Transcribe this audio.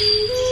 Yeah.